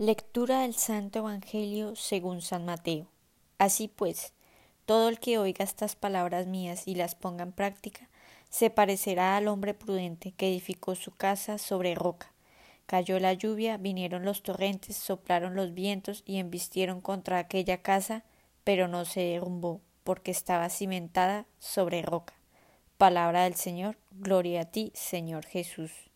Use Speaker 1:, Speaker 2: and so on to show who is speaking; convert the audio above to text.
Speaker 1: Lectura del Santo Evangelio según San Mateo. Así pues, todo el que oiga estas palabras mías y las ponga en práctica, se parecerá al hombre prudente que edificó su casa sobre roca. Cayó la lluvia, vinieron los torrentes, soplaron los vientos y embistieron contra aquella casa, pero no se derrumbó, porque estaba cimentada sobre roca. Palabra del Señor, gloria a ti, Señor Jesús.